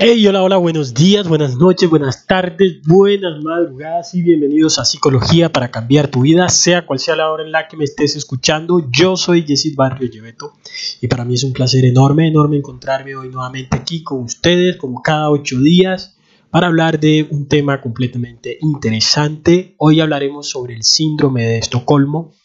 Hey, hola, hola, buenos días, buenas noches, buenas tardes, buenas madrugadas y bienvenidos a Psicología para cambiar tu vida, sea cual sea la hora en la que me estés escuchando. Yo soy Jessit Barrio Lleveto y para mí es un placer enorme, enorme encontrarme hoy nuevamente aquí con ustedes, como cada ocho días, para hablar de un tema completamente interesante. Hoy hablaremos sobre el síndrome de Estocolmo,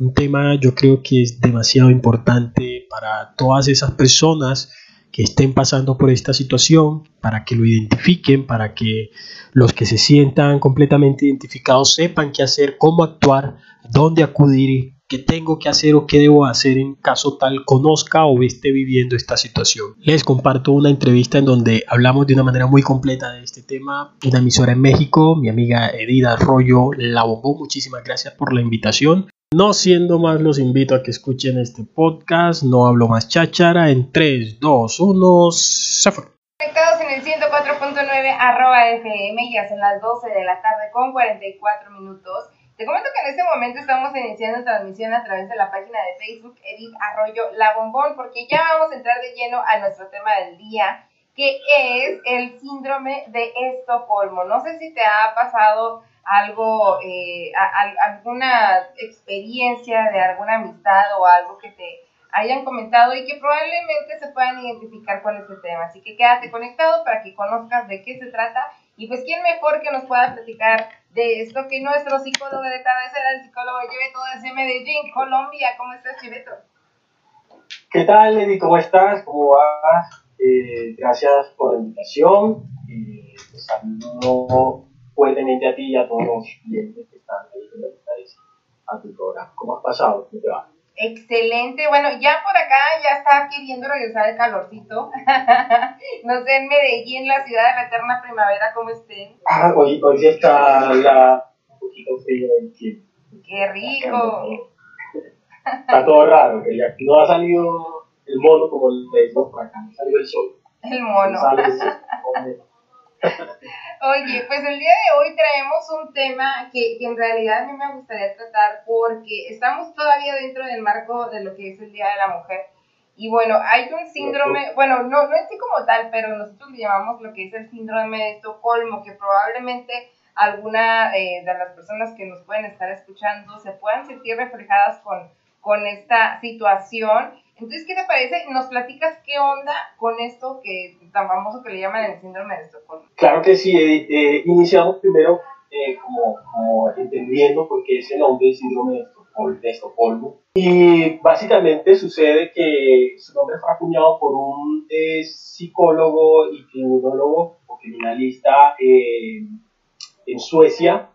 un tema yo creo que es demasiado importante para todas esas personas que estén pasando por esta situación, para que lo identifiquen, para que los que se sientan completamente identificados sepan qué hacer, cómo actuar, dónde acudir, qué tengo que hacer o qué debo hacer en caso tal conozca o esté viviendo esta situación. Les comparto una entrevista en donde hablamos de una manera muy completa de este tema. Una emisora en México, mi amiga Edida Arroyo La Bombó, muchísimas gracias por la invitación. No siendo más, los invito a que escuchen este podcast. No hablo más cháchara. En 3, 2, 1, se fue. Conectados en el 104.9 arroba FM, ya son las 12 de la tarde con 44 minutos. Te comento que en este momento estamos iniciando transmisión a través de la página de Facebook Edith Arroyo La Bombón, porque ya vamos a entrar de lleno a nuestro tema del día, que es el síndrome de Estocolmo. No sé si te ha pasado algo, eh, alguna experiencia de alguna amistad o algo que te hayan comentado y que probablemente se puedan identificar con este tema. Así que quédate conectado para que conozcas de qué se trata y pues quién mejor que nos pueda platicar de esto que nuestro psicólogo de cabecera, el psicólogo Lleveto desde Medellín, Colombia. ¿Cómo estás, Lleveto? ¿Qué tal, Lady? ¿Cómo estás? ¿Cómo vas? Eh, gracias por la invitación. Eh, saludo fuertemente a ti y a todos los clientes que están ahí a tu programa. ¿Cómo has pasado? ¿Cómo te va? Excelente, bueno, ya por acá ya está queriendo regresar el calorcito. no sé, en Medellín, la ciudad de la eterna primavera, ¿cómo estén? Ah, hoy, hoy sí está la, un poquito frío el ¡Qué rico! Está todo raro, que ya no ha salido el mono como le decimos por acá, no ha salido el sol. El mono. Oye, pues el día de hoy traemos un tema que, que, en realidad a mí me gustaría tratar porque estamos todavía dentro del marco de lo que es el Día de la Mujer. Y bueno, hay un síndrome, bueno, no, no es así como tal, pero nosotros le llamamos lo que es el síndrome de Estocolmo, que probablemente alguna eh, de las personas que nos pueden estar escuchando se puedan sentir reflejadas con, con esta situación. Entonces, ¿qué te parece? ¿Nos platicas qué onda con esto que tan famoso que le llaman el síndrome de Estocolmo? Claro que sí. Eh, eh, iniciamos primero eh, como, como, entendiendo por qué es el nombre síndrome de Estocolmo, Y básicamente sucede que su nombre fue acuñado por un psicólogo y criminólogo o criminalista en Suecia,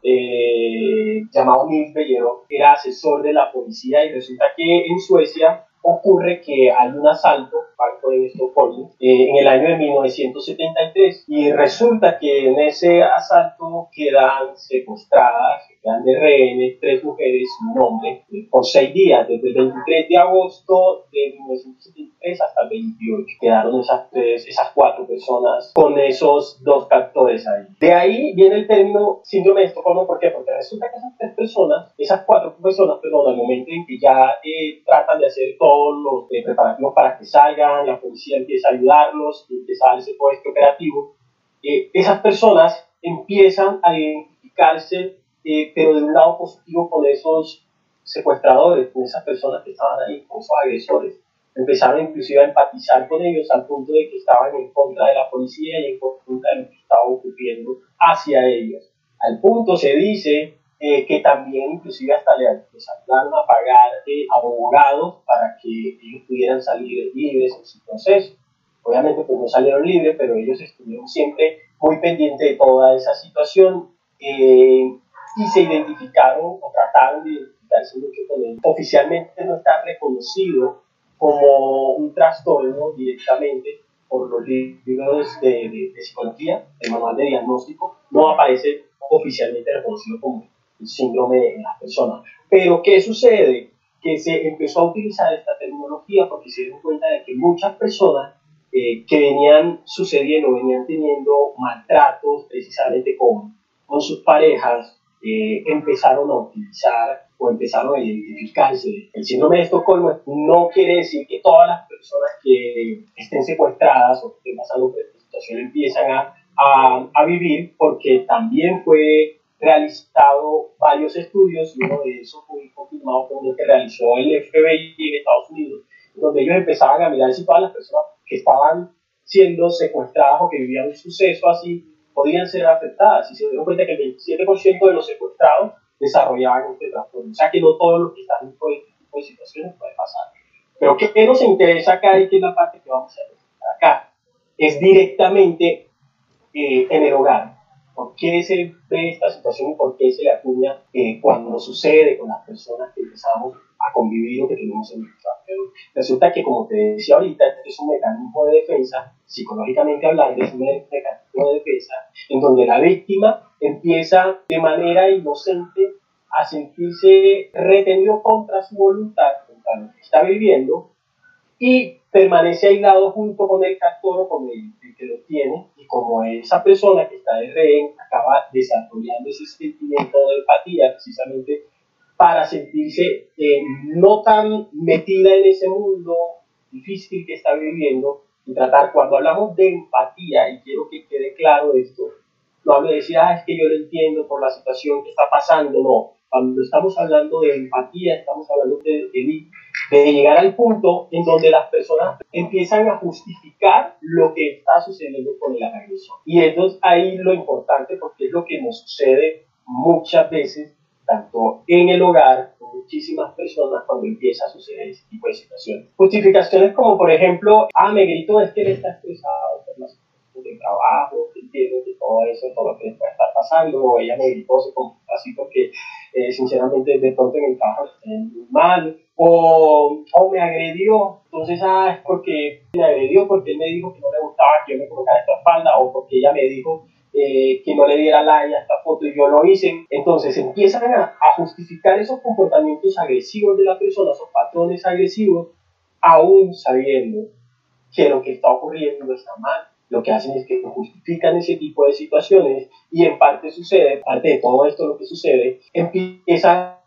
llamado Nils Bellero, era asesor de la policía y resulta que en Suecia ocurre que hay un asalto, Banco de Estocolmo, eh, en el año de 1973 y resulta que en ese asalto quedan secuestradas, quedan de rehenes tres mujeres y un hombre por seis días, desde el 23 de agosto de 1973 hasta el 28. Quedaron esas, tres, esas cuatro personas con esos dos captores ahí. De ahí viene el término síndrome de Estocolmo, ¿por qué? Porque resulta que esas tres personas, esas cuatro personas, perdón, al momento en que ya eh, tratan de hacer todo los eh, preparativos para que salgan, la policía empieza a ayudarlos, empieza a dar ese puesto operativo. Eh, esas personas empiezan a identificarse, eh, pero de un lado positivo con esos secuestradores, con esas personas que estaban ahí, con esos agresores. Empezaron inclusive a empatizar con ellos al punto de que estaban en contra de la policía y en contra de lo que estaba ocurriendo hacia ellos. Al punto se dice eh, que también inclusive hasta le ayudaron a pagar eh, abogados para que ellos pudieran salir libres en su proceso. Obviamente pues no salieron libres, pero ellos estuvieron siempre muy pendientes de toda esa situación eh, y se identificaron o trataron de identificarse mucho con él. Oficialmente no está reconocido como un trastorno directamente por los libros de, de, de psicología, el manual de diagnóstico, no aparece oficialmente reconocido como el síndrome en las personas. Pero ¿qué sucede? Que se empezó a utilizar esta tecnología porque se dieron cuenta de que muchas personas eh, que venían sucediendo, venían teniendo maltratos precisamente con, con sus parejas, eh, empezaron a utilizar o empezaron a identificarse. El síndrome de Estocolmo no quiere decir que todas las personas que estén secuestradas o que estén pasando por esta situación empiezan a, a, a vivir, porque también fue realizado varios estudios y uno de esos fue confirmado por uno que realizó el FBI en Estados Unidos, donde ellos empezaban a mirar si todas las personas que estaban siendo secuestradas o que vivían un suceso así podían ser afectadas y se dieron cuenta que el 27% de los secuestrados desarrollaban este trastorno. O sea que no todos los que están en este tipo de situaciones puede pasar. Pero ¿qué nos interesa acá y qué es la parte que vamos a presentar acá? Es directamente eh, en el hogar. ¿Por qué se ve esta situación y por qué se le acuña eh, cuando sucede con las personas que empezamos a convivir o que tenemos en nuestra Resulta que, como te decía ahorita, este es un mecanismo de defensa, psicológicamente hablando, es un mecanismo de defensa en donde la víctima empieza de manera inocente a sentirse retenido contra su voluntad, contra lo que está viviendo, y permanece aislado junto con el captor o con el, que lo tiene, como esa persona que está de rehén acaba desarrollando ese sentimiento de empatía, precisamente para sentirse eh, no tan metida en ese mundo difícil que está viviendo y tratar, cuando hablamos de empatía, y quiero que quede claro esto, no hablo de decir, ah, es que yo lo entiendo por la situación que está pasando, no. Cuando estamos hablando de empatía, estamos hablando de, de, de llegar al punto en donde las personas empiezan a justificar lo que está sucediendo con el agresor. Y eso es ahí lo importante porque es lo que nos sucede muchas veces tanto en el hogar, con muchísimas personas cuando empieza a suceder ese tipo de situaciones. Justificaciones como, por ejemplo, ah, me grito es que él está estresado por las de trabajo, entiendo que todo eso, todo lo que puede estar pasando, ella me gritó, se así porque eh, sinceramente de pronto en el muy mal, o, o, me agredió, entonces, ah, es porque me agredió, porque él me dijo que no le gustaba que yo me colocara esta espalda, o porque ella me dijo eh, que no le diera like a esta foto y yo lo hice. Entonces empiezan a, justificar esos comportamientos agresivos de la persona, esos patrones agresivos, aún sabiendo que lo que está ocurriendo está mal. Lo que hacen es que justifican ese tipo de situaciones y en parte sucede, parte de todo esto lo que sucede, empiezan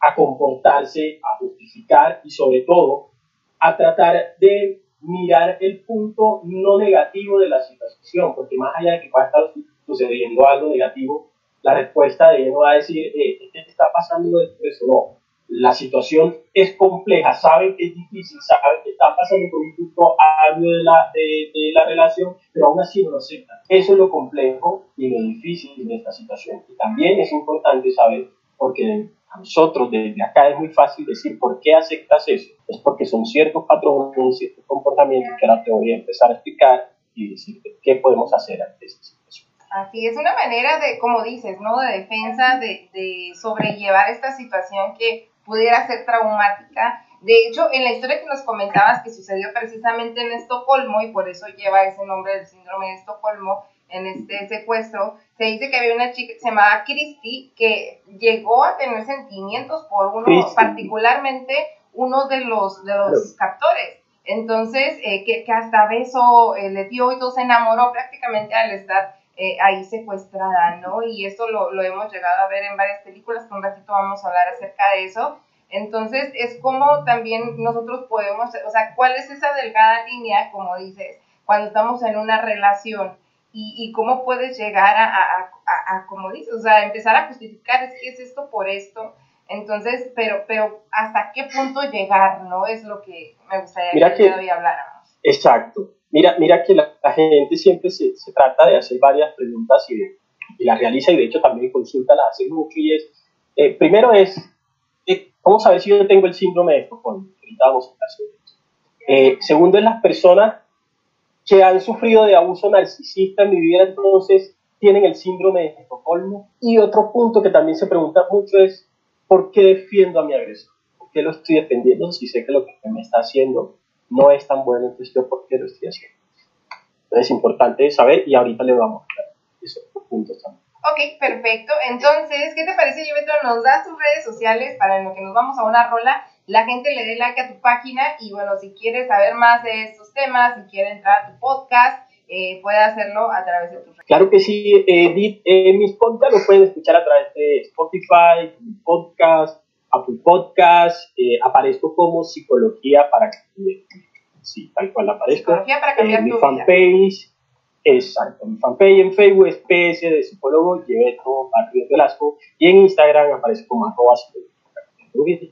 a comportarse, a justificar y sobre todo a tratar de mirar el punto no negativo de la situación, porque más allá de que pueda estar sucediendo algo negativo, la respuesta de él no va a decir, eh, ¿qué está pasando eso? No, la situación es compleja, saben que es difícil, saben que está pasando por un punto algo de la, de, de la relación, pero aún así no lo aceptan. Eso es lo complejo y lo difícil de esta situación. Y también es importante saber, porque a nosotros desde acá es muy fácil decir por qué aceptas eso. Es porque son ciertos patrones, ciertos comportamientos que ahora te voy a empezar a explicar y decirte qué podemos hacer ante esa situación. Así es una manera de, como dices, ¿no? De defensa, de, de sobrellevar esta situación que pudiera ser traumática. De hecho, en la historia que nos comentabas que sucedió precisamente en Estocolmo y por eso lleva ese nombre del síndrome de Estocolmo, en este secuestro, se dice que había una chica que se llamaba Christy que llegó a tener sentimientos por uno, particularmente uno de los, de los captores. Entonces, eh, que, que, hasta beso eh, le dio y todo se enamoró prácticamente al estar eh, ahí secuestrada, ¿no? Y eso lo, lo, hemos llegado a ver en varias películas, que un ratito vamos a hablar acerca de eso. Entonces, es como también nosotros podemos, o sea, ¿cuál es esa delgada línea, como dices, cuando estamos en una relación? y, y cómo puedes llegar a, a, a, como dices, o sea, empezar a justificar, es que es esto por esto. Entonces, pero, pero hasta qué punto llegar, ¿no? Es lo que me gustaría mira que, todavía habláramos. Exacto. Mira, mira que la, gente siempre se, trata de hacer varias preguntas y, y las realiza y de hecho también consulta, las hace mucho y es, eh, primero es, eh, ¿cómo saber si yo tengo el síndrome de Estocolmo? Eh, segundo es las personas que han sufrido de abuso narcisista en mi vida, entonces tienen el síndrome de Estocolmo. Y otro punto que también se pregunta mucho es, ¿por qué defiendo a mi agresor? ¿Por qué lo estoy defendiendo si sé que lo que me está haciendo no es tan bueno? Entonces, ¿por qué lo estoy haciendo? Entonces, es importante saber y ahorita le vamos a dar esos puntos también. Ok, perfecto. Entonces, ¿qué te parece, Yebeto? Nos das tus redes sociales para lo que nos vamos a una rola, la gente le dé like a tu página y bueno, si quieres saber más de estos temas, si quiere entrar a tu podcast, eh, puede hacerlo a través de tus redes. Claro que sí, Edith, eh, mis podcasts los pueden escuchar a través de Spotify, Podcast, Apple Podcast, eh, aparezco como Psicología para cambiar Sí, tal cual aparezco. Psicología para cambiar eh, mi fanpage, Exacto, mi fanpage en Facebook es PS de psicólogo, Lleveto Barrio Velasco, y en Instagram aparece como arroba psicología.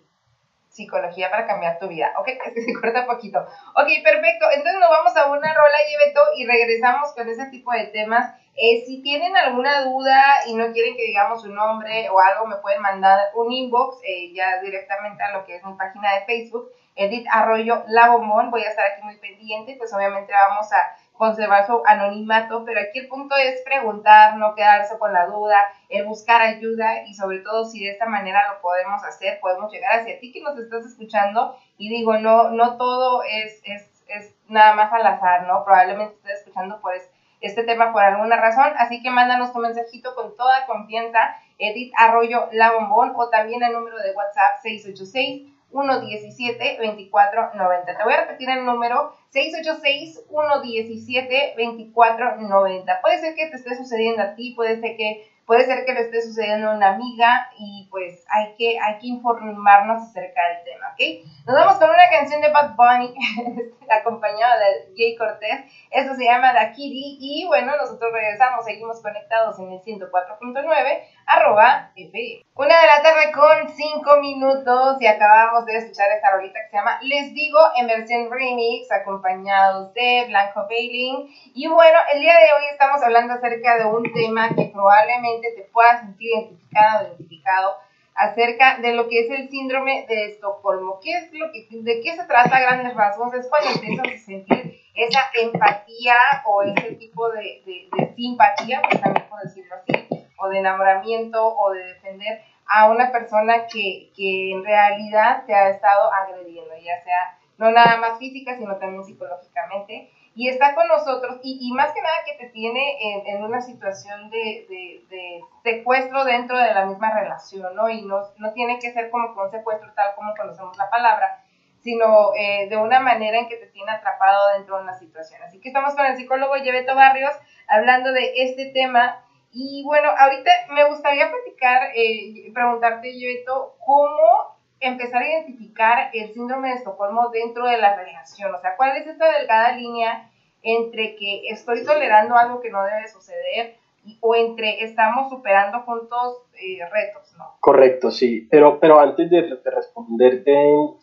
Psicología para cambiar tu vida. Ok, es que se corta poquito. Ok, perfecto. Entonces nos vamos a una rola, Yebeto, y regresamos con ese tipo de temas. Eh, si tienen alguna duda y no quieren que digamos su nombre o algo, me pueden mandar un inbox eh, ya directamente a lo que es mi página de Facebook, Edith Arroyo La Bombón. Voy a estar aquí muy pendiente, pues obviamente vamos a conservar su anonimato, pero aquí el punto es preguntar, no quedarse con la duda, el buscar ayuda y sobre todo si de esta manera lo podemos hacer, podemos llegar hacia ti que nos estás escuchando y digo, no, no todo es, es, es nada más al azar, ¿no? Probablemente estés escuchando por este tema por alguna razón, así que mándanos tu mensajito con toda confianza, Edith Arroyo La Bombón o también el número de WhatsApp 686 117-2490. Te voy a repetir el número 686-117-2490. Puede ser que te esté sucediendo a ti, puede ser que puede ser que le esté sucediendo a una amiga y pues hay que, hay que informarnos acerca del tema, ¿ok? Nos vamos con una canción de Bad Bunny acompañada de Jay Cortés, esto se llama The Kitty y bueno, nosotros regresamos, seguimos conectados en el 104.9 arroba F. Una de la tarde con 5 minutos y acabamos de escuchar esta rolita que se llama Les Digo en versión remix acompañados de Blanco Bailing y bueno, el día de hoy estamos hablando acerca de un tema que probablemente te puedas sentir identificado o identificado acerca de lo que es el síndrome de Estocolmo. ¿Qué es lo que, ¿De qué se trata a grandes rasgos? Es cuando empiezas a sentir esa empatía o ese tipo de, de, simpatía, pues también por decirlo así, o de enamoramiento o de defender a una persona que, que en realidad te ha estado agrediendo, ya sea no nada más física, sino también psicológicamente y está con nosotros y, más que nada que te tiene en, una situación de, de, secuestro dentro de la misma relación, ¿no? Y no, no tiene que ser como un secuestro tal como conocemos la palabra, sino eh, de una manera en que te tiene atrapado dentro de una situación. Así que estamos con el psicólogo Yebeto Barrios hablando de este tema. Y bueno, ahorita me gustaría platicar, eh, preguntarte, Yebeto, ¿cómo empezar a identificar el síndrome de Estocolmo dentro de la relación. O sea, ¿cuál es esta delgada línea entre que estoy tolerando algo que no debe suceder o entre estamos superando juntos eh, retos, ¿no? Correcto, sí. Pero, pero antes de, de, responderte,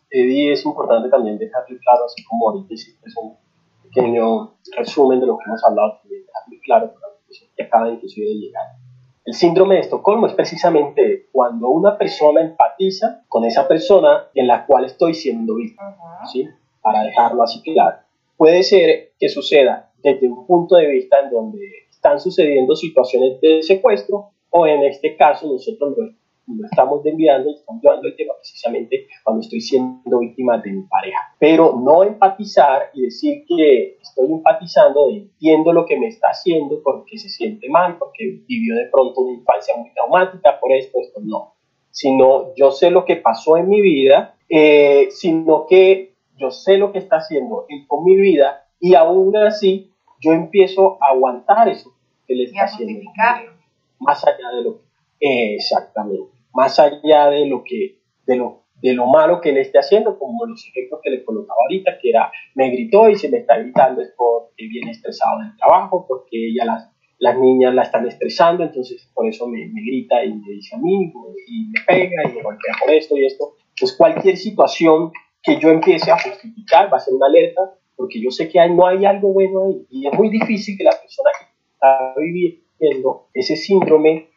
Eddie, es importante también dejarle claro, así como ahorita hiciste un pequeño resumen de lo que hemos hablado, dejarle claro para que acaban inclusive de llegar el síndrome de Estocolmo es precisamente cuando una persona empatiza con esa persona en la cual estoy siendo víctima, ¿sí? Para dejarlo así claro. Puede ser que suceda desde un punto de vista en donde están sucediendo situaciones de secuestro o en este caso nosotros lo lo estamos enviando y estamos llevando el tema precisamente cuando estoy siendo víctima de mi pareja. Pero no empatizar y decir que estoy empatizando, entiendo lo que me está haciendo porque se siente mal, porque vivió de pronto una infancia muy traumática por esto, esto no. Sino yo sé lo que pasó en mi vida, eh, sino que yo sé lo que está haciendo él con mi vida y aún así yo empiezo a aguantar eso que le está haciendo. Más allá de lo que... exactamente más allá de lo que, de lo, de lo malo que le esté haciendo, como los ejemplos que le colocaba ahorita, que era, me gritó y se me está gritando es porque viene estresado del trabajo, porque ella las, las niñas la están estresando, entonces por eso me, me grita y me dice a mí, y me pega y me golpea por esto y esto. Pues cualquier situación que yo empiece a justificar va a ser una alerta, porque yo sé que hay, no hay algo bueno ahí, y es muy difícil que la persona que está viviendo ese síndrome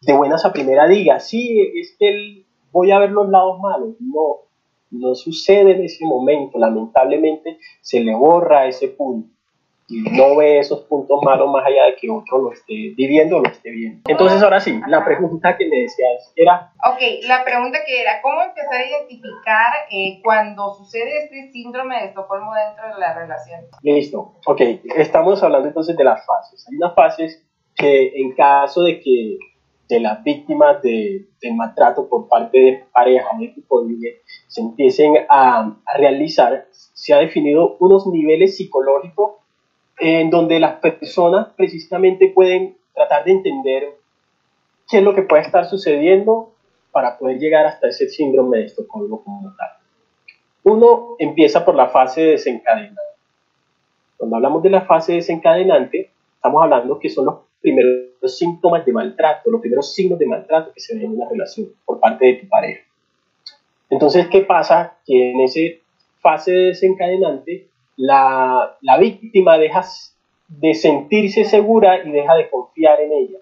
de buenas a primera diga, sí, es que voy a ver los lados malos. No, no sucede en ese momento. Lamentablemente se le borra ese punto y no ve esos puntos malos más allá de que otro lo esté viviendo o lo esté viendo. Entonces, ahora sí, la pregunta que me decías era... Ok, la pregunta que era, ¿cómo empezar a identificar eh, cuando sucede este síndrome de Estocolmo dentro de la relación? Listo, ok, estamos hablando entonces de las fases. Hay unas fases que en caso de que de las víctimas de, del maltrato por parte de parejas de tipo se empiecen a, a, realizar, se ha definido unos niveles psicológicos en donde las personas precisamente pueden tratar de entender qué es lo que puede estar sucediendo para poder llegar hasta ese síndrome de Estocolmo como tal. Uno empieza por la fase desencadenante. Cuando hablamos de la fase desencadenante, estamos hablando que son los primeros síntomas de maltrato, los primeros signos de maltrato que se ven en una relación por parte de tu pareja. Entonces, ¿qué pasa? Que en esa fase desencadenante, la, la víctima deja de sentirse segura y deja de confiar en ella.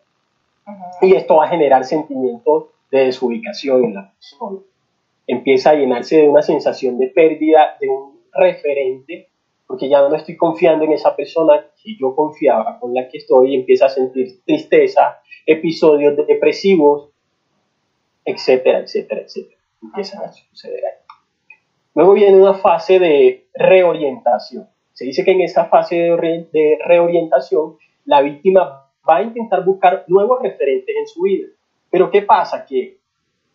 Y esto va a generar sentimientos de desubicación en la persona. Empieza a llenarse de una sensación de pérdida de un referente porque ya no estoy confiando en esa persona que yo confiaba, con la que estoy, empieza a sentir tristeza, episodios depresivos, etcétera, etcétera, etcétera. Empiezan a suceder ahí. Luego viene una fase de reorientación. Se dice que en esa fase de, de reorientación la víctima va a intentar buscar nuevos referentes en su vida. Pero ¿qué pasa? Que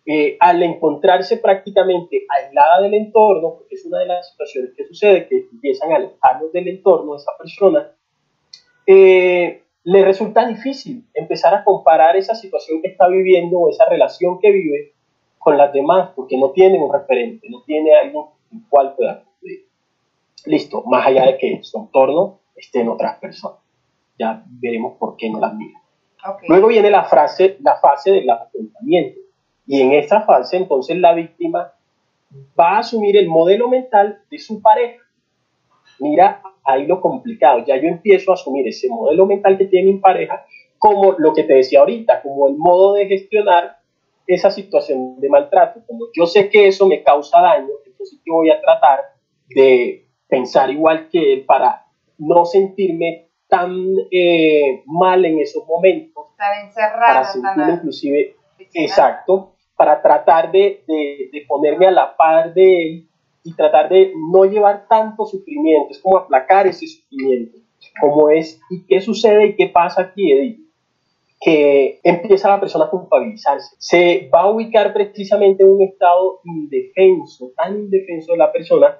eh, al encontrarse prácticamente aislada del entorno, porque es una de las situaciones que sucede, que empiezan a alejarnos del entorno de esa persona, eh, le resulta difícil empezar a comparar esa situación que está viviendo o esa relación que vive con las demás, porque no tiene un referente, no tiene alguien en cual pueda acudir. Listo, más allá de que su entorno esté en otras personas. Ya veremos por qué no las mira. Luego viene la, frase, la fase del afrontamiento y en esta fase, entonces, la víctima va a asumir el modelo mental de su pareja. Mira, ahí lo complicado. Ya yo empiezo a asumir ese modelo mental que tiene mi pareja como lo que te decía ahorita, como el modo de gestionar esa situación de maltrato. Como yo sé que eso me causa daño, entonces yo voy a tratar de pensar igual que él para no sentirme tan eh, mal en esos momentos. Tan encerrada. Para sentirme inclusive, exacto, para tratar de, ponerme a la par de él y tratar de no llevar tanto sufrimiento, es como aplacar ese sufrimiento, como es, ¿y qué sucede y qué pasa aquí, Edith? Que empieza la persona a culpabilizarse, se va a ubicar precisamente en un estado indefenso, tan indefenso de la persona,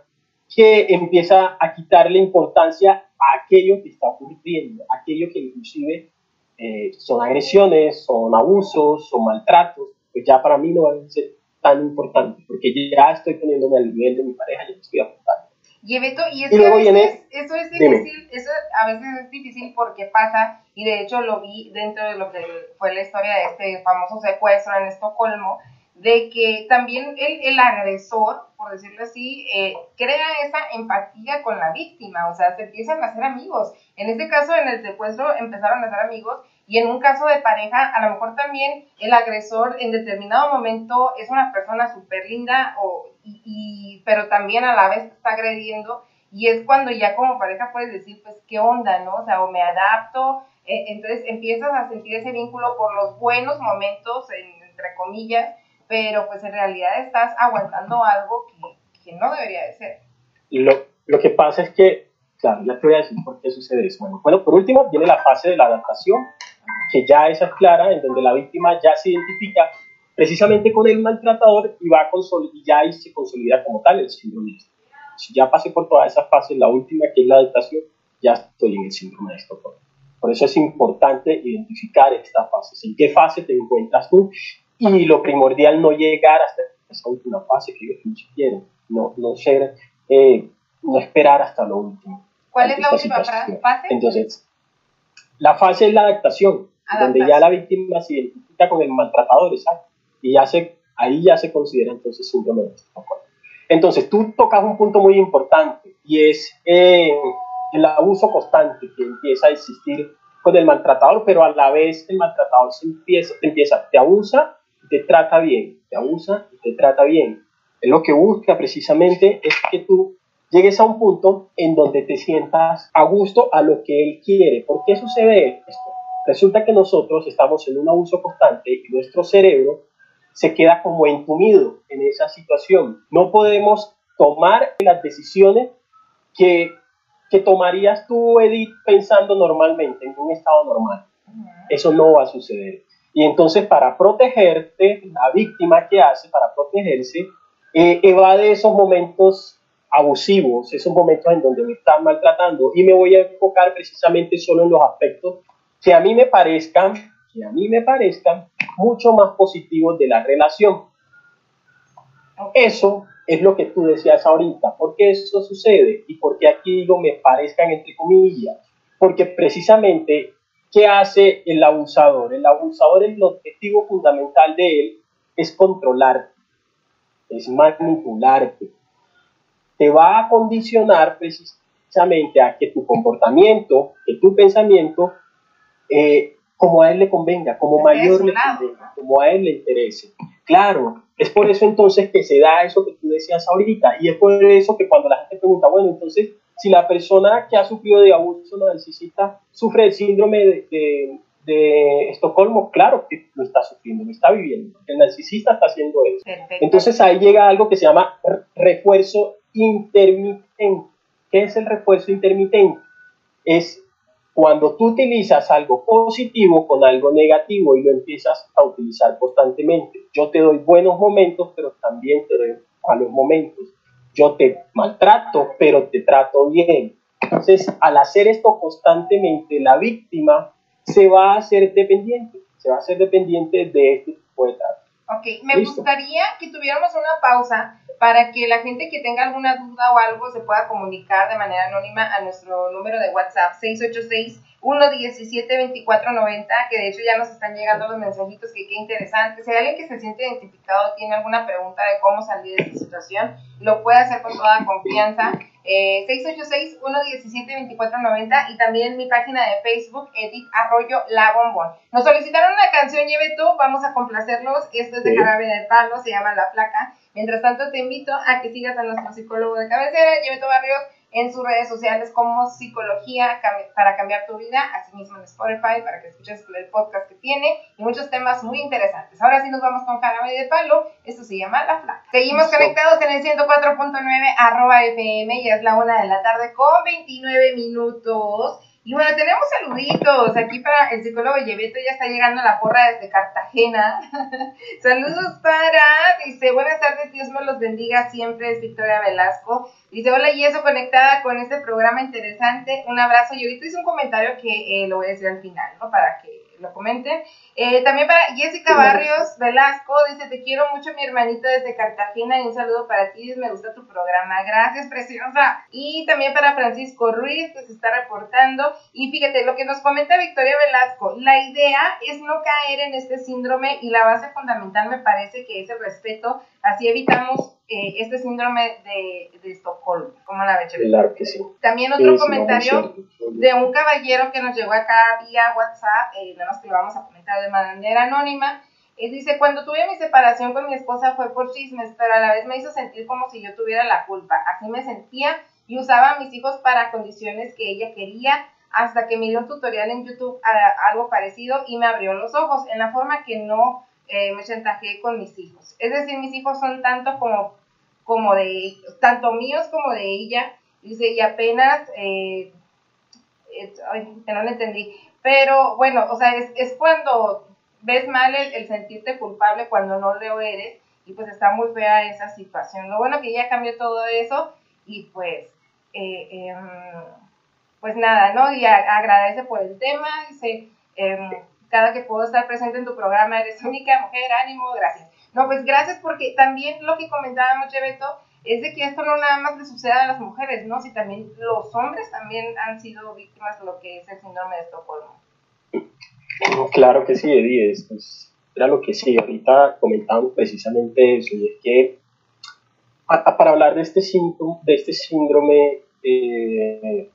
que empieza a quitarle importancia a aquello que está ocurriendo, aquello que inclusive eh, son agresiones, son abusos, son maltratos, pues ya para mí no va a ser tan importante, porque ya estoy poniéndome al nivel de mi pareja, ya estoy apuntando. Y Beto, y, es que a veces, eso es difícil, eso a veces es difícil porque pasa, y de hecho lo vi dentro de lo que fue la historia de este famoso secuestro en Estocolmo, de que también el, el agresor, por decirlo así, eh, crea esa empatía con la víctima, o sea, se empiezan a hacer amigos. En este caso, en el secuestro, empezaron a ser amigos y en un caso de pareja, a lo mejor también el agresor en determinado momento es una persona súper linda, o, y, pero también a la vez está agrediendo. Y es cuando ya como pareja puedes decir, pues, ¿qué onda, no? O sea, o me adapto. Eh, entonces empiezas a sentir ese vínculo por los buenos momentos, entre comillas, pero pues en realidad estás aguantando algo que, que no debería de ser. Lo, lo que pasa es que, claro, ya te voy a decir por qué sucede eso. Bueno, bueno, por último viene la fase de la adaptación, que ya es clara, en donde la víctima ya se identifica precisamente con el maltratador y, va a y ya ahí se consolida como tal el síndrome Si ya pasé por todas esas fases, la última que es la adaptación, ya estoy en el síndrome de Estocolmo. Por eso es importante identificar estas fases. ¿En qué fase te encuentras tú? Y lo primordial no llegar hasta esa última fase que ellos quieren, no, no ser, eh, no esperar hasta lo último. ¿Cuál es la última fase? Entonces, la fase es la adaptación, donde ya la víctima se identifica con el maltratador, ¿sabes? Y ya se, ahí ya se considera entonces síndrome de Estocolmo. Entonces, tú tocas un punto muy importante y es eh, el abuso constante que empieza a existir con el maltratador, pero a la vez el maltratador se empieza, te empieza, te abusa y te trata bien, te abusa y te trata bien. Es lo que busca precisamente es que tú llegues a un punto en donde te sientas a gusto a lo que él quiere. ¿Por qué sucede esto? Resulta que nosotros estamos en un abuso constante y nuestro cerebro se queda como entumido en esa situación. No podemos tomar las decisiones que, que tomarías tú, Edith, pensando normalmente, en un estado normal. Eso no va a suceder. Y entonces para protegerte, la víctima que hace para protegerse, eh, evade esos momentos abusivos, esos momentos en donde me están maltratando y me voy a enfocar precisamente solo en los aspectos que a mí me parezcan, que a mí me parezcan mucho más positivos de la relación. Eso es lo que tú decías ahorita. ¿Por qué eso sucede? Y por qué aquí digo me parezcan entre comillas. Porque precisamente, ¿qué hace el abusador? El abusador, el objetivo fundamental de él es controlarte, es manipularte. Te va a condicionar precisamente a que tu comportamiento, que tu pensamiento, eh, como a él le convenga, como mayor le convenga, como a él le interese. Claro, es por eso entonces que se da eso que tú decías ahorita, y es por eso que cuando la gente pregunta, bueno, entonces, si la persona que ha sufrido de abuso narcisista sufre el síndrome de, de, Estocolmo, claro que lo está sufriendo, lo está viviendo, el narcisista está haciendo eso. Entonces ahí llega algo que se llama refuerzo intermitente. ¿Qué es el refuerzo intermitente? Es cuando tú utilizas algo positivo con algo negativo y lo empiezas a utilizar constantemente. Yo te doy buenos momentos, pero también te doy malos momentos. Yo te maltrato, pero te trato bien. Entonces, al hacer esto constantemente, la víctima se va a hacer dependiente, se va a hacer dependiente de este tipo de trato. Ok, me gustaría que tuviéramos una pausa para que la gente que tenga alguna duda o algo se pueda comunicar de manera anónima a nuestro número de WhatsApp 686 117 2490, que de hecho ya nos están llegando los mensajitos que qué interesante. Si hay alguien que se siente identificado, tiene alguna pregunta de cómo salir de esta situación, lo puede hacer con toda confianza. Eh, 686-117-2490 y también mi página de Facebook, Edith Arroyo La Bombón. Nos solicitaron una canción, Lleve tú, vamos a complacerlos. Esto es de Jarabe de Palo, se llama La Flaca. Mientras tanto, te invito a que sigas a nuestro psicólogo de cabecera, Lleve Barrios en sus redes sociales como Psicología para cambiar tu vida, asimismo en Spotify para que escuches el podcast que tiene y muchos temas muy interesantes. Ahora sí nos vamos con Jarabe de Palo, esto se llama La Flaca. Seguimos conectados en el 104.9 arroba FM, ya es la una de la tarde con 29 minutos. Y bueno, tenemos saluditos aquí para el psicólogo Yeveto, ya está llegando la porra desde Cartagena. Saludos para, Dios me los bendiga siempre, es Victoria Velasco. Dice, hola Yeso, conectada con este programa interesante, un abrazo. Y ahorita hice un comentario que eh, lo voy a decir al final, ¿no? Para que lo comenten. Eh, también para Jessica Barrios Velasco, dice, te quiero mucho mi hermanito desde Cartagena y un saludo para ti, me gusta tu programa, gracias preciosa. Y también para Francisco Ruiz, que se está reportando. Y fíjate, lo que nos comenta Victoria Velasco, la idea es no caer en este síndrome y la base fundamental me parece que es el respeto, así evitamos eh, este síndrome de, de, Estocolmo. ¿Cómo la ves? Claro que sí. También otro comentario de un caballero que nos llegó acá vía WhatsApp, eh, nada más que lo vamos a de manera anónima. Eh, dice, cuando tuve mi separación con mi esposa fue por chismes, pero a la vez me hizo sentir como si yo tuviera la culpa. Así me sentía y usaba a mis hijos para condiciones que ella quería hasta que dio un tutorial en YouTube algo parecido y me abrió los ojos en la forma que no eh, me chantajeé con mis hijos. Es decir, mis hijos son tanto como como de, tanto míos como de ella, dice, y apenas, eh, ay, que no lo entendí, pero bueno, o sea, es, es cuando ves mal el, sentirte culpable cuando no lo eres, y pues está muy fea esa situación. Lo bueno que ya cambió todo eso, y pues, eh, em, pues nada, ¿no? Y agradece por el tema, dice, em, cada que puedo estar presente en tu programa, eres única mujer, ánimo, gracias. No, pues gracias porque también lo que comentábamos, Beto, es de que esto no nada más le sucede a las mujeres, ¿no? Si también los hombres también han sido víctimas de lo que es el síndrome de Estocolmo. claro que sí, Eddie, era lo que sí, ahorita comentamos precisamente eso, y es que para hablar de este síndrome, de este síndrome eh,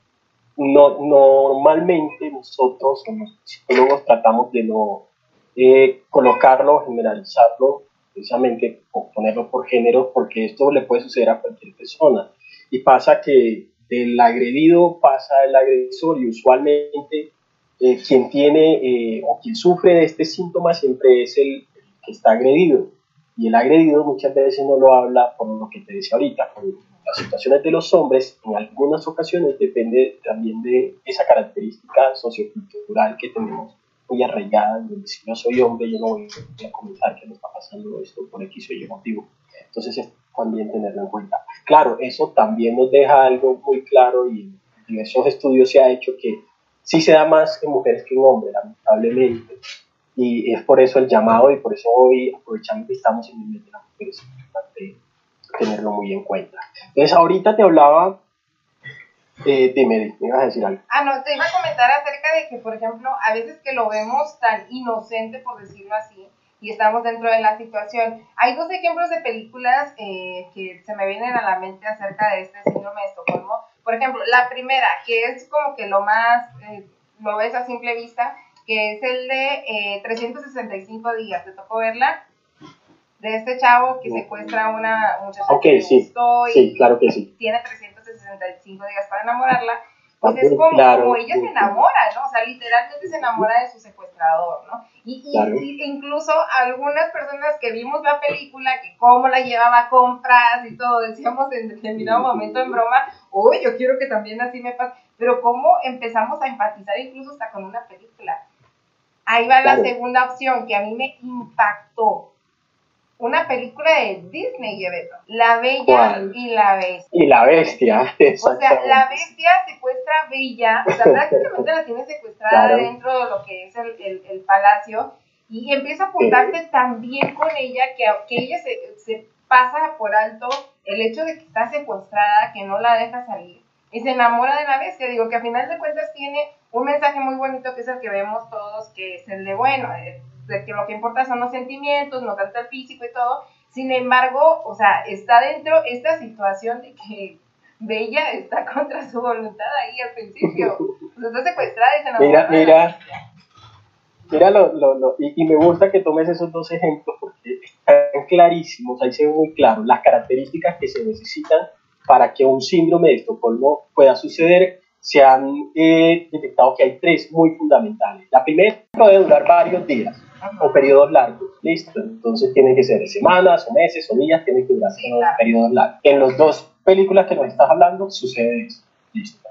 no, normalmente nosotros los psicólogos tratamos de no eh, colocarlo, generalizarlo precisamente ponerlo por género, porque esto le puede suceder a cualquier persona. Y pasa que del agredido pasa el agresor y usualmente eh, quien tiene eh, o quien sufre de este síntoma siempre es el, que está agredido. Y el agredido muchas veces no lo habla por lo que te decía ahorita. Las situaciones de los hombres en algunas ocasiones depende también de esa característica sociocultural que tenemos muy arraigada, donde si yo soy hombre, yo no voy a comentar que me está pasando esto por X o Y motivo. Entonces es también tenerlo en cuenta. Claro, eso también nos deja algo muy claro y en esos estudios se ha hecho que sí se da más en mujeres que en hombres, lamentablemente. Y es por eso el llamado y por eso hoy, aprovechando que estamos en el mes de las mujeres, es importante tenerlo muy en cuenta. Entonces, ahorita te hablaba eh, dime, me ibas a decir algo. Ah, no, te iba a comentar acerca de que, por ejemplo, a veces que lo vemos tan inocente, por decirlo así, y estamos dentro de la situación. Hay dos ejemplos de películas eh, que se me vienen a la mente acerca de este síndrome de Estocolmo. Por ejemplo, la primera, que es como que lo más, eh, lo ves a simple vista, que es el de 365 eh, días. ¿Te tocó verla? De este chavo que secuestra a una muchacha okay, sí. sí, claro que sí. tiene 365 días para enamorarla pues es como, como, ella se enamora, ¿no? O sea, literalmente se enamora de su secuestrador, ¿no? Y, y, incluso algunas personas que vimos la película, que cómo la llevaba a compras y todo, decíamos en determinado momento en broma, uy, yo quiero que también así me pase, pero cómo empezamos a empatizar incluso hasta con una película. Ahí va la segunda opción que a mí me impactó una película de Disney, Beto. La Bella y la Bestia. Y la Bestia, O sea, la Bestia secuestra a Bella, o sea, prácticamente la tiene secuestrada dentro de lo que es el, el, palacio, y empieza a juntarse tan bien con ella que, que ella se, se pasa por alto el hecho de que está secuestrada, que no la deja salir, y se enamora de la bestia. Digo que a final de cuentas tiene un mensaje muy bonito que es el que vemos todos, que es el de, bueno, eh, de que lo que importa son los sentimientos, no tanto el físico y todo. Sin embargo, o sea, está dentro esta situación de que Bella está contra su voluntad ahí al principio. O sea, está secuestrada y se enamora. Mira, mira. Mira, lo, lo, lo, y, y, me gusta que tomes esos dos ejemplos porque están clarísimos, ahí se ve muy claro las características que se necesitan para que un síndrome de Estocolmo pueda suceder se han eh, detectado que hay tres muy fundamentales. La primera puede durar varios días o periodos largos, ¿listo? Entonces tienen que ser semanas o meses o días, tienen que durar periodos largos. En las dos películas que nos estás hablando sucede eso, ¿listo?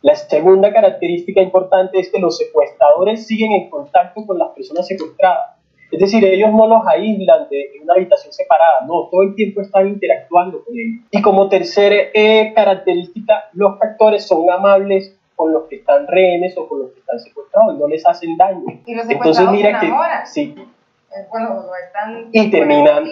La segunda característica importante es que los secuestradores siguen en contacto con las personas secuestradas. Es decir, ellos no los aíslan de, una habitación separada, no, todo el tiempo están interactuando con ellos. Y como tercera eh, característica, los factores son amables con los que están rehenes o con los que están secuestrados, no les hacen daño. Y los Entonces mira que sí. Bueno, están y terminan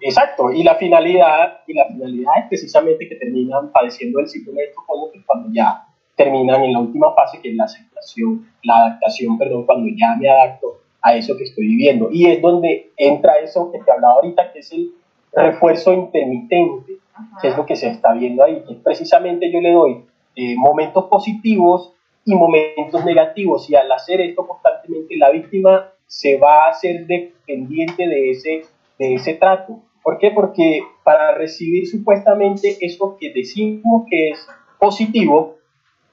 exacto, y la finalidad y la finalidad es precisamente que terminan padeciendo el síndrome de Estocolmo que cuando ya terminan en la última fase que es la aceptación, la adaptación, perdón, cuando ya me adapto a eso que estoy viviendo. Y es donde entra eso que te hablaba ahorita, que es el refuerzo intermitente, que es lo que se está viendo ahí. Que precisamente yo le doy eh, momentos positivos y momentos negativos. Y al hacer esto constantemente, la víctima se va a hacer dependiente de ese, de ese trato. ¿Por qué? Porque para recibir supuestamente eso que decimos que es positivo,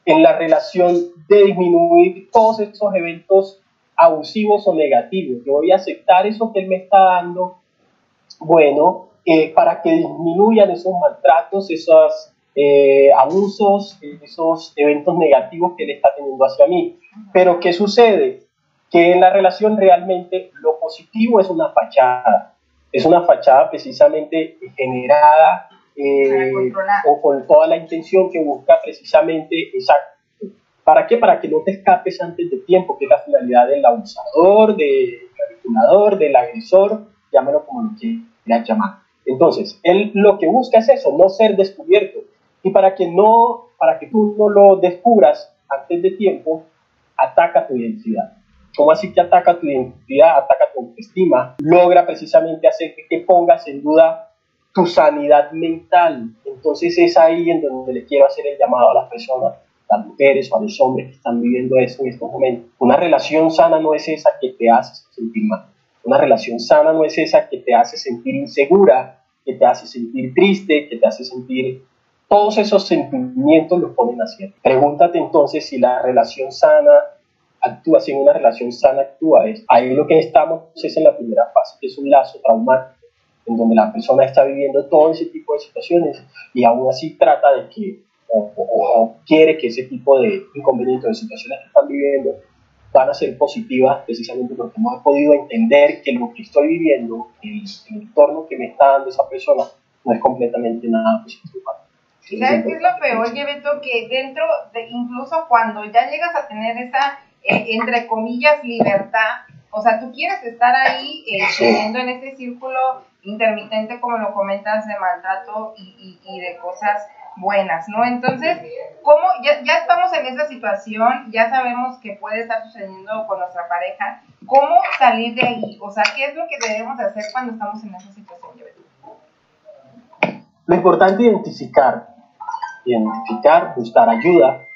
en la relación de disminuir todos esos eventos abusivos o negativos. Yo voy a aceptar eso que él me está dando, bueno, eh, para que disminuyan esos maltratos, esos eh, abusos, esos eventos negativos que él está teniendo hacia mí. Pero ¿qué sucede? Que en la relación realmente lo positivo es una fachada, es una fachada precisamente generada eh, o con toda la intención que busca precisamente esa ¿Para qué? Para que no te escapes antes de tiempo, que es la finalidad del abusador, del manipulador, del agresor, llámelo como lo quieras llamar. Entonces, él lo que busca es eso, no ser descubierto. Y para que, no, para que tú no lo descubras antes de tiempo, ataca tu identidad. ¿Cómo así que ataca tu identidad? Ataca tu autoestima. Logra precisamente hacer que, que pongas en duda tu sanidad mental. Entonces es ahí en donde le quiero hacer el llamado a las personas las mujeres o a los hombres que están viviendo eso en estos momentos. Una relación sana no es esa que te hace sentir mal. Una relación sana no es esa que te hace sentir insegura, que te hace sentir triste, que te hace sentir... Todos esos sentimientos los ponen así. Pregúntate entonces si la relación sana actúa, si una relación sana actúa. Es, ahí lo que estamos es en la primera fase, que es un lazo traumático, en donde la persona está viviendo todo ese tipo de situaciones y aún así trata de que o, quiere que ese tipo de inconvenientes, de situaciones que están viviendo, van a ser positivas precisamente porque hemos podido entender que lo que estoy viviendo, el, el entorno que me está dando esa persona, no es completamente nada positivo. ¿Y sabes qué es lo peor, Beto? Que dentro de, incluso cuando ya llegas a tener esa, eh, entre comillas, libertad, o sea, tú quieres estar ahí eh, teniendo en ese círculo intermitente, como lo comentas, de maltrato y, y, y de cosas buenas, ¿no? Entonces, ¿cómo? Ya, ya, estamos en esa situación, ya sabemos que puede estar sucediendo con nuestra pareja, ¿cómo salir de ahí? O sea, ¿qué es lo que debemos hacer cuando estamos en esa situación? Lo importante es identificar, identificar, buscar ayuda,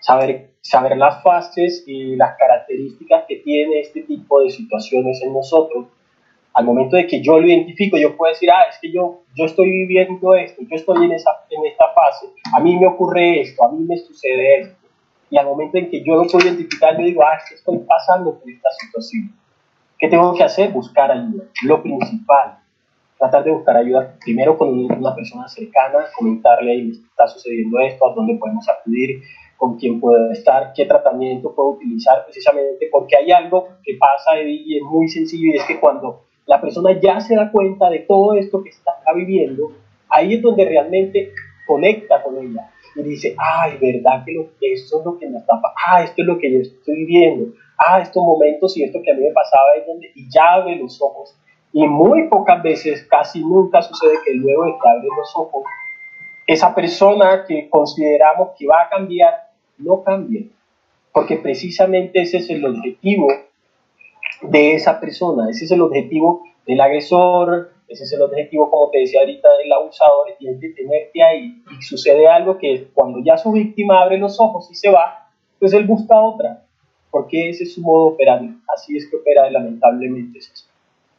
saber, saber las fases y las características que tiene este tipo de situaciones en nosotros al momento de que yo lo identifico, yo puedo decir, ah, es que yo, yo estoy viviendo esto, yo estoy en, esa, en esta fase, a mí me ocurre esto, a mí me sucede esto. Y al momento en que yo lo puedo identificar, yo digo, ah, es que estoy pasando por esta situación. ¿Qué tengo que hacer? Buscar ayuda. Lo principal, tratar de buscar ayuda primero con una persona cercana, comentarle, ahí está sucediendo esto, a dónde podemos acudir, con quién puedo estar, qué tratamiento puedo utilizar, precisamente porque hay algo que pasa y es muy sencillo y es que cuando la persona ya se da cuenta de todo esto que está viviendo, ahí es donde realmente conecta con ella y dice, ay, verdad que lo, esto es lo que me está pasando, ah, esto es lo que yo estoy viviendo, ah, estos momentos y esto que a mí me pasaba es donde, y ya abre los ojos. Y muy pocas veces, casi nunca sucede que luego de que abre los ojos, esa persona que consideramos que va a cambiar, no cambia. Porque precisamente ese es el objetivo de esa persona. Ese es el objetivo del agresor, ese es el objetivo, como te decía ahorita, del abusador, y es de tenerte ahí. Y sucede algo que cuando ya su víctima abre los ojos y se va, pues él busca otra, porque ese es su modo operandi. Así es que opera lamentablemente. Es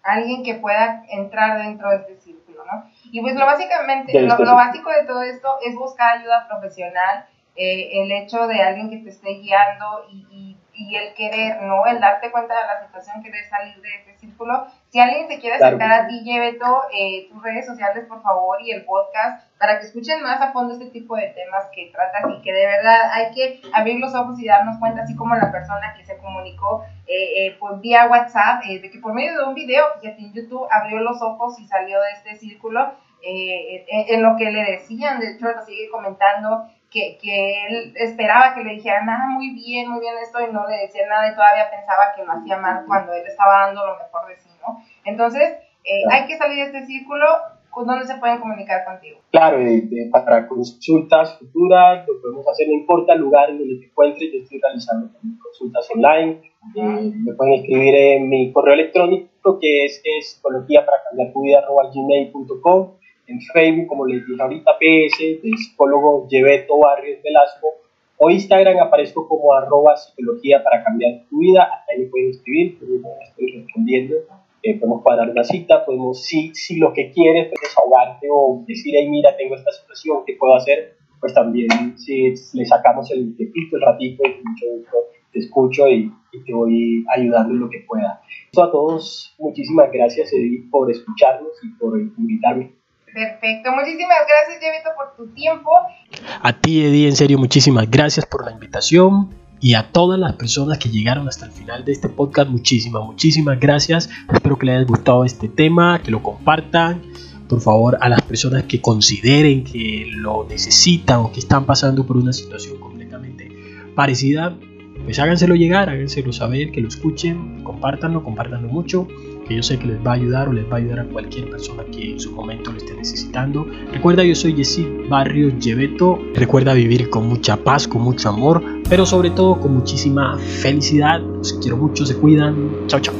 Alguien que pueda entrar dentro de este círculo, ¿no? Y pues lo básicamente, lo, lo, básico de todo esto es buscar ayuda profesional, eh, el hecho de alguien que te esté guiando y, y y el querer, ¿no? El darte cuenta de la situación, querer salir de ese círculo. Si alguien se quiere acercar a ti, Lleveto, eh, tus redes sociales, por favor, y el podcast, para que escuchen más a fondo este tipo de temas que tratas y que de verdad hay que abrir los ojos y darnos cuenta, así como la persona que se comunicó eh, eh, por vía WhatsApp, eh, de que por medio de un video, que en YouTube abrió los ojos y salió de este círculo, en, en, lo que le decían, de hecho lo sigue comentando, que, que, él esperaba que le dijeran, ah, muy bien, muy bien esto, y no le decían nada, y todavía pensaba que lo hacía mal cuando él estaba dando lo mejor de sí, ¿no? Entonces, eh, hay que salir de este círculo, ¿dónde se pueden comunicar contigo? Claro, para consultas futuras, lo podemos hacer, no importa el lugar en donde te encuentres, yo estoy realizando consultas online, me pueden escribir en mi correo electrónico, que es, es psicología para cambiar tu vida, gmail.com, en Facebook, como les dije ahorita, PS, de psicólogo Lleveto Barrios Velasco, o Instagram aparezco como arroba psicología para cambiar tu vida, ahí me pueden escribir, estoy respondiendo, eh, podemos cuadrar una cita, podemos, si, si lo que quieres es desahogarte o decir, hey, mira, tengo esta situación, ¿qué puedo hacer? Pues también si le sacamos el tiempito, el ratito, mucho gusto, te escucho y, y, te voy ayudando en lo que pueda. A todos, muchísimas gracias Edith por escucharnos y por invitarme. Perfecto, muchísimas gracias, Jevito, por tu tiempo. A ti, Eddie, en serio, muchísimas gracias por la invitación. Y a todas las personas que llegaron hasta el final de este podcast, muchísimas, muchísimas gracias. Espero que les haya gustado este tema, que lo compartan. Por favor, a las personas que consideren que lo necesitan o que están pasando por una situación completamente parecida, pues háganselo llegar, háganselo saber, que lo escuchen, compártanlo, compártanlo mucho que yo sé que les va a ayudar o les va a ayudar a cualquier persona que en su momento lo esté necesitando. Recuerda, yo soy Jessy Barrios Lleveto. Recuerda vivir con mucha paz, con mucho amor, pero sobre todo con muchísima felicidad. Los quiero mucho, se cuidan. Chao, chao.